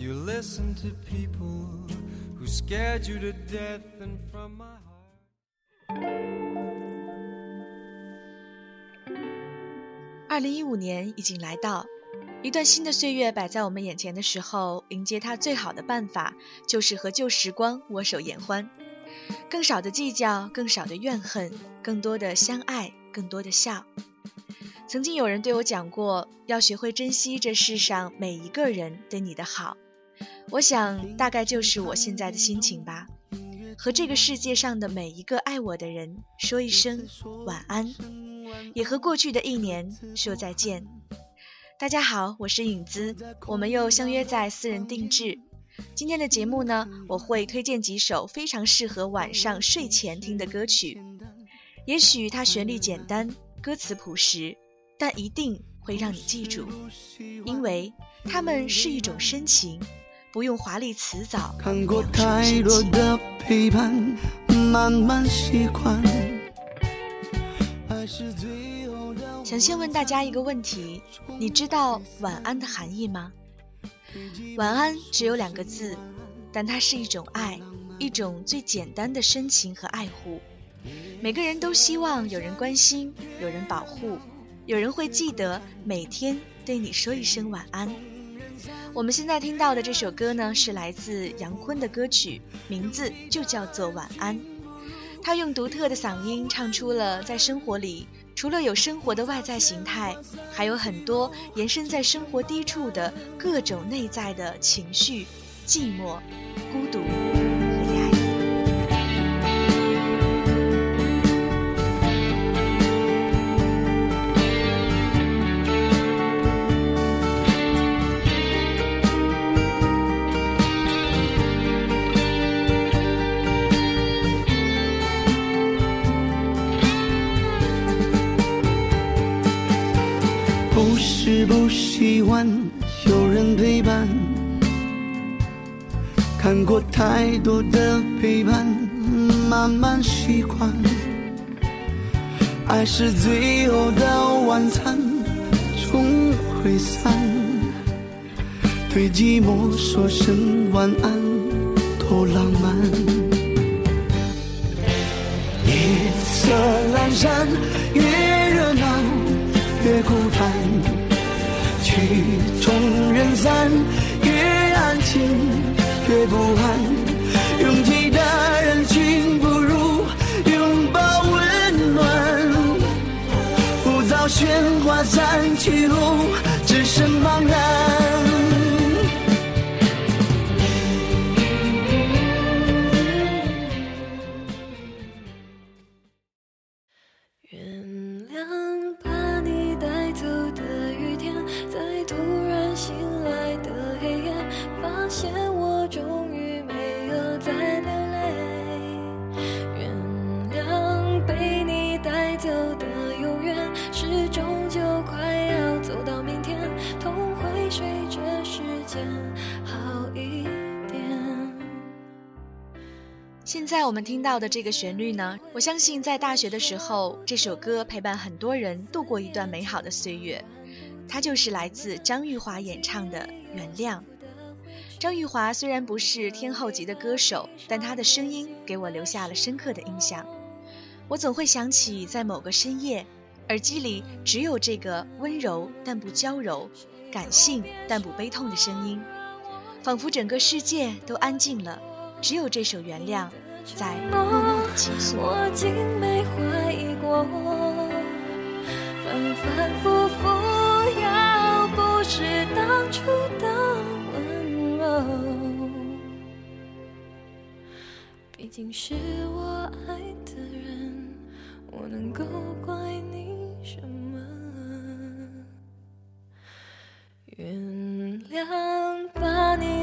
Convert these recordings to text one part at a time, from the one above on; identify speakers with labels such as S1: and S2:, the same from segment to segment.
S1: You listen to people who scared you to death and from my heart. 二零一五年已经来到，一段新的岁月摆在我们眼前的时候，迎接它最好的办法就是和旧时光握手言欢，更少的计较，更少的怨恨，更多的相爱，更多的笑。曾经有人对我讲过，要学会珍惜这世上每一个人对你的好。我想，大概就是我现在的心情吧，和这个世界上的每一个爱我的人说一声晚安，也和过去的一年说再见。大家好，我是影子，我们又相约在私人定制。今天的节目呢，我会推荐几首非常适合晚上睡前听的歌曲。也许它旋律简单，歌词朴实，但一定会让你记住，因为它们是一种深情。不用华丽辞藻，看过太多的陪伴，慢慢习惯。想先问大家一个问题：你知道晚安的含义吗？晚安只有两个字，但它是一种爱，一种最简单的深情和爱护。每个人都希望有人关心，有人保护，有人会记得每天对你说一声晚安。我们现在听到的这首歌呢，是来自杨坤的歌曲，名字就叫做《晚安》。他用独特的嗓音唱出了在生活里，除了有生活的外在形态，还有很多延伸在生活低处的各种内在的情绪：寂寞、孤独。
S2: 是不喜欢有人陪伴，看过太多的陪伴，慢慢习惯。爱是最后的晚餐，终会散。对寂寞说声晚安，多浪漫。夜色阑珊，越热闹越孤单。曲终人散，越安静越不安。拥挤的人群不如拥抱温暖。浮躁喧哗散去后，只剩茫然。
S1: 在我们听到的这个旋律呢，我相信在大学的时候，这首歌陪伴很多人度过一段美好的岁月。它就是来自张玉华演唱的《原谅》。张玉华虽然不是天后级的歌手，但她的声音给我留下了深刻的印象。我总会想起在某个深夜，耳机里只有这个温柔但不娇柔、感性但不悲痛的声音，仿佛整个世界都安静了。只有这首《原谅》在默默的倾诉。
S3: 我竟没怀疑过，反反复复，要不是当初的温柔，毕竟是我爱的人，我能够怪你什么？原谅，吧。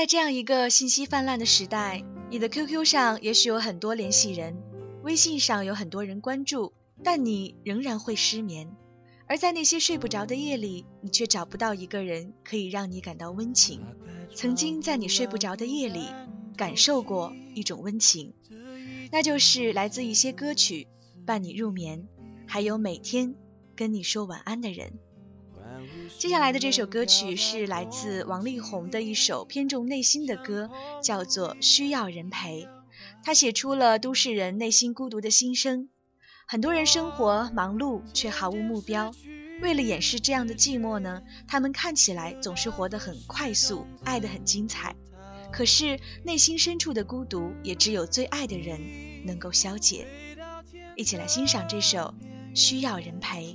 S1: 在这样一个信息泛滥的时代，你的 QQ 上也许有很多联系人，微信上有很多人关注，但你仍然会失眠。而在那些睡不着的夜里，你却找不到一个人可以让你感到温情。曾经在你睡不着的夜里，感受过一种温情，那就是来自一些歌曲伴你入眠，还有每天跟你说晚安的人。接下来的这首歌曲是来自王力宏的一首偏重内心的歌，叫做《需要人陪》。他写出了都市人内心孤独的心声。很多人生活忙碌却毫无目标，为了掩饰这样的寂寞呢，他们看起来总是活得很快速，爱得很精彩。可是内心深处的孤独，也只有最爱的人能够消解。一起来欣赏这首《需要人陪》。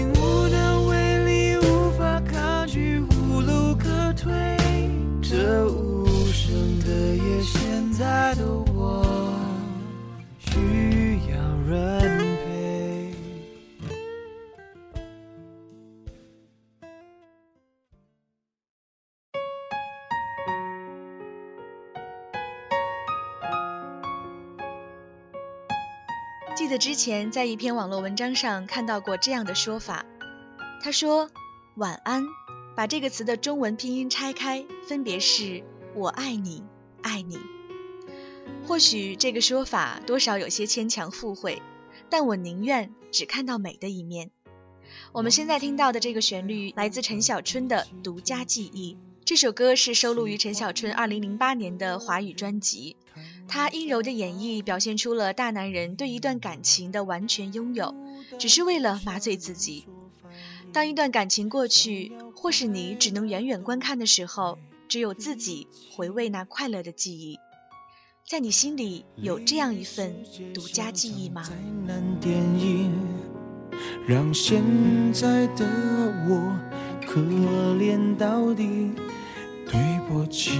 S1: 记得之前在一篇网络文章上看到过这样的说法，他说：“晚安，把这个词的中文拼音拆开，分别是我爱你，爱你。”或许这个说法多少有些牵强附会，但我宁愿只看到美的一面。我们现在听到的这个旋律来自陈小春的《独家记忆》。这首歌是收录于陈小春2008年的华语专辑。他阴柔的演绎表现出了大男人对一段感情的完全拥有，只是为了麻醉自己。当一段感情过去，或是你只能远远观看的时候，只有自己回味那快乐的记忆。在你心里有这样一份独家记忆吗？
S4: 让现在的我可怜到底。对不起，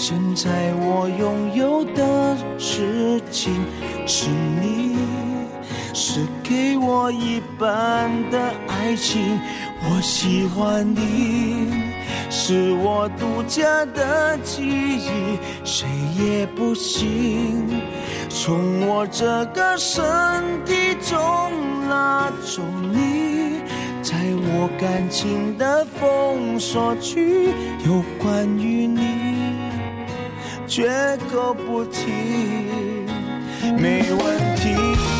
S4: 现在我拥有的事情是你，是给我一半的爱情。我喜欢你，是我独家的记忆，谁也不行从我这个身体中拉走你，在我感情的封锁区，有关于你。绝口不提，没问题。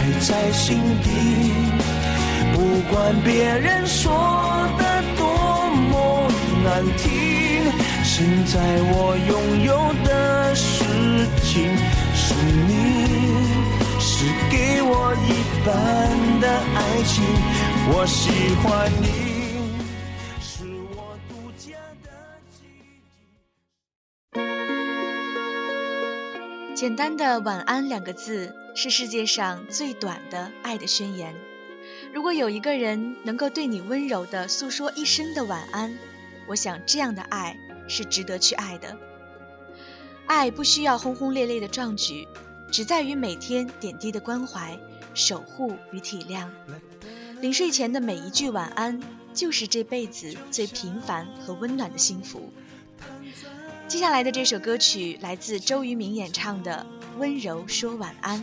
S4: 摆在心底。不管别人说的多么难听，现在我拥有的事情是你，是给我一半的爱情。我喜欢你，是我独家的记
S1: 忆。简单的晚安两个字，是世界上最短的爱的宣言。如果有一个人能够对你温柔地诉说一生的晚安，我想这样的爱是值得去爱的。爱不需要轰轰烈烈的壮举，只在于每天点滴的关怀、守护与体谅。临睡前的每一句晚安，就是这辈子最平凡和温暖的幸福。接下来的这首歌曲来自周渝民演唱的《温柔说晚安》。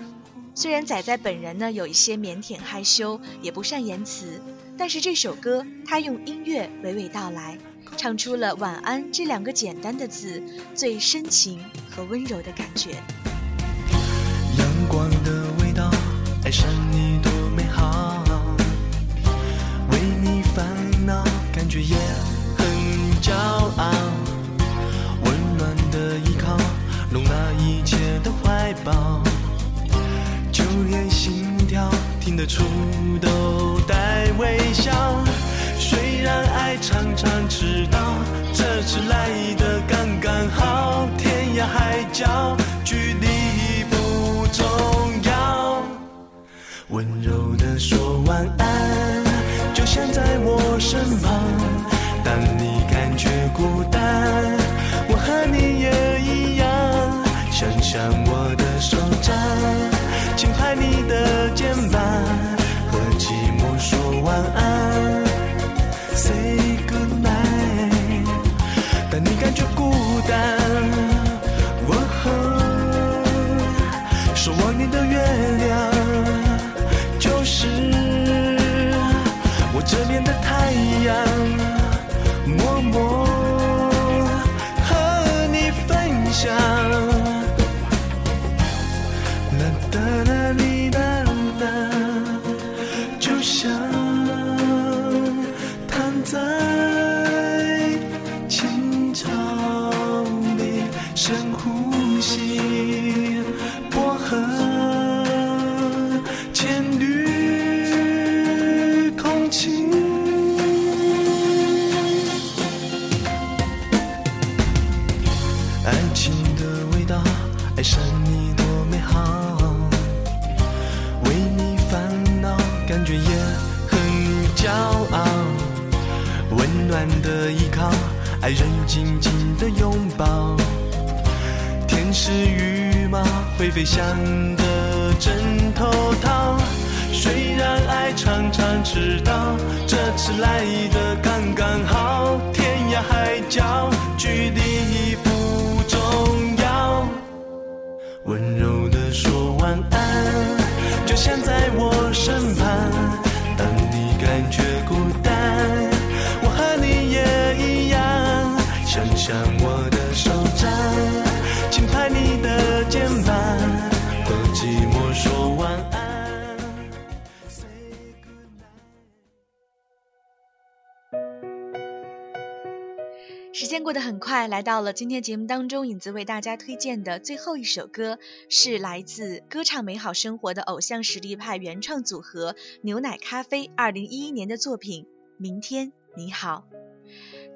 S1: 虽然仔仔本人呢有一些腼腆害羞，也不善言辞，但是这首歌他用音乐娓娓道来，唱出了“晚安”这两个简单的字最深情和温柔的感觉。
S4: 阳光的味道，爱上你多美好，为你烦恼，感觉也很骄傲，温暖的依靠，容纳一切的怀抱。的处都带微笑。虽然爱常常迟到，这次来的刚刚好。天涯海角，距离不重要。温柔的说晚安，
S5: 呼吸飞翔的枕头套。虽然爱常常迟到，这次来的
S1: 快，来到了今天节目当中，影子为大家推荐的最后一首歌是来自歌唱美好生活的偶像实力派原创组合牛奶咖啡二零一一年的作品《明天你好》。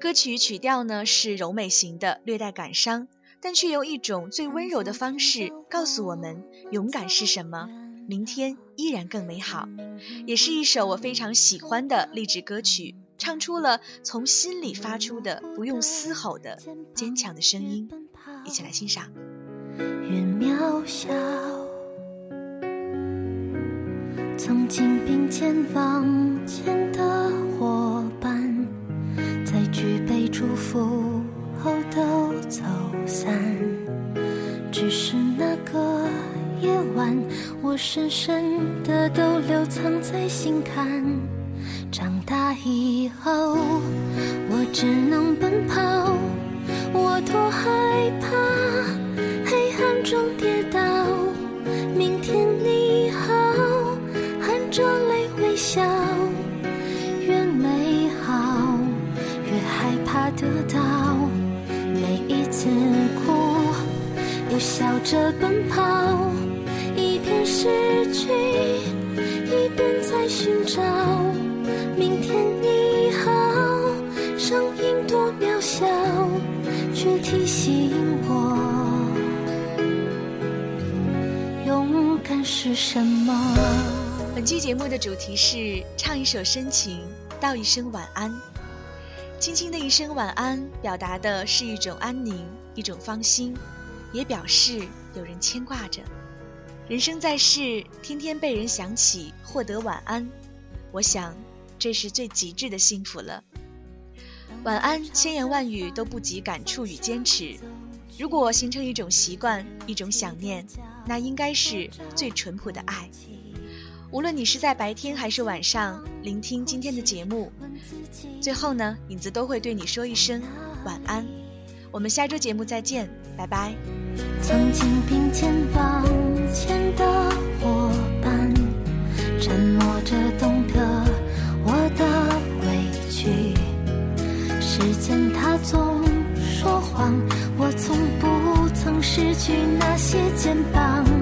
S1: 歌曲曲调呢是柔美型的，略带感伤，但却用一种最温柔的方式告诉我们，勇敢是什么，明天依然更美好。也是一首我非常喜欢的励志歌曲，唱出了从心里发出的不用嘶吼的坚强的声音。一起来欣赏。
S6: 越渺小。曾经并肩往前的伙伴，在举杯祝福后都走散。只是那个夜晚，我深深的都留藏在心坎。后，什么。
S1: 本期节目的主题是唱一首深情，道一声晚安。轻轻的一声晚安，表达的是一种安宁，一种放心，也表示有人牵挂着。人生在世，天天被人想起，获得晚安，我想这是最极致的幸福了。晚安，千言万语都不及感触与坚持。如果形成一种习惯，一种想念，那应该是最淳朴的爱。无论你是在白天还是晚上聆听今天的节目，最后呢，影子都会对你说一声晚安。我们下周节目再见，拜拜。
S6: 曾经并肩往前的伙伴，沉默着懂得我的委屈。时间它总失去那些肩膀。